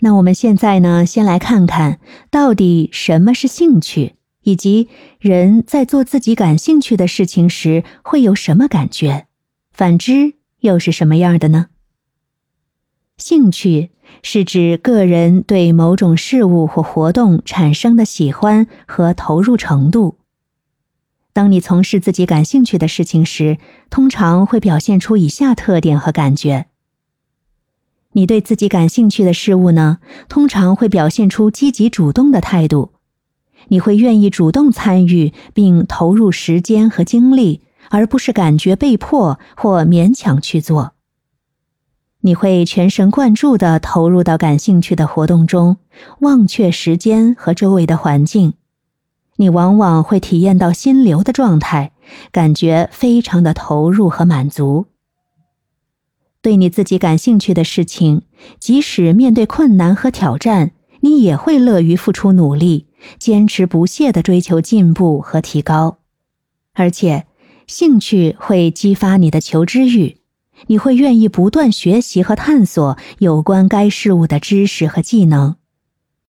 那我们现在呢，先来看看到底什么是兴趣，以及人在做自己感兴趣的事情时会有什么感觉，反之又是什么样的呢？兴趣是指个人对某种事物或活动产生的喜欢和投入程度。当你从事自己感兴趣的事情时，通常会表现出以下特点和感觉。你对自己感兴趣的事物呢，通常会表现出积极主动的态度。你会愿意主动参与并投入时间和精力，而不是感觉被迫或勉强去做。你会全神贯注地投入到感兴趣的活动中，忘却时间和周围的环境。你往往会体验到心流的状态，感觉非常的投入和满足。对你自己感兴趣的事情，即使面对困难和挑战，你也会乐于付出努力，坚持不懈地追求进步和提高。而且，兴趣会激发你的求知欲，你会愿意不断学习和探索有关该事物的知识和技能。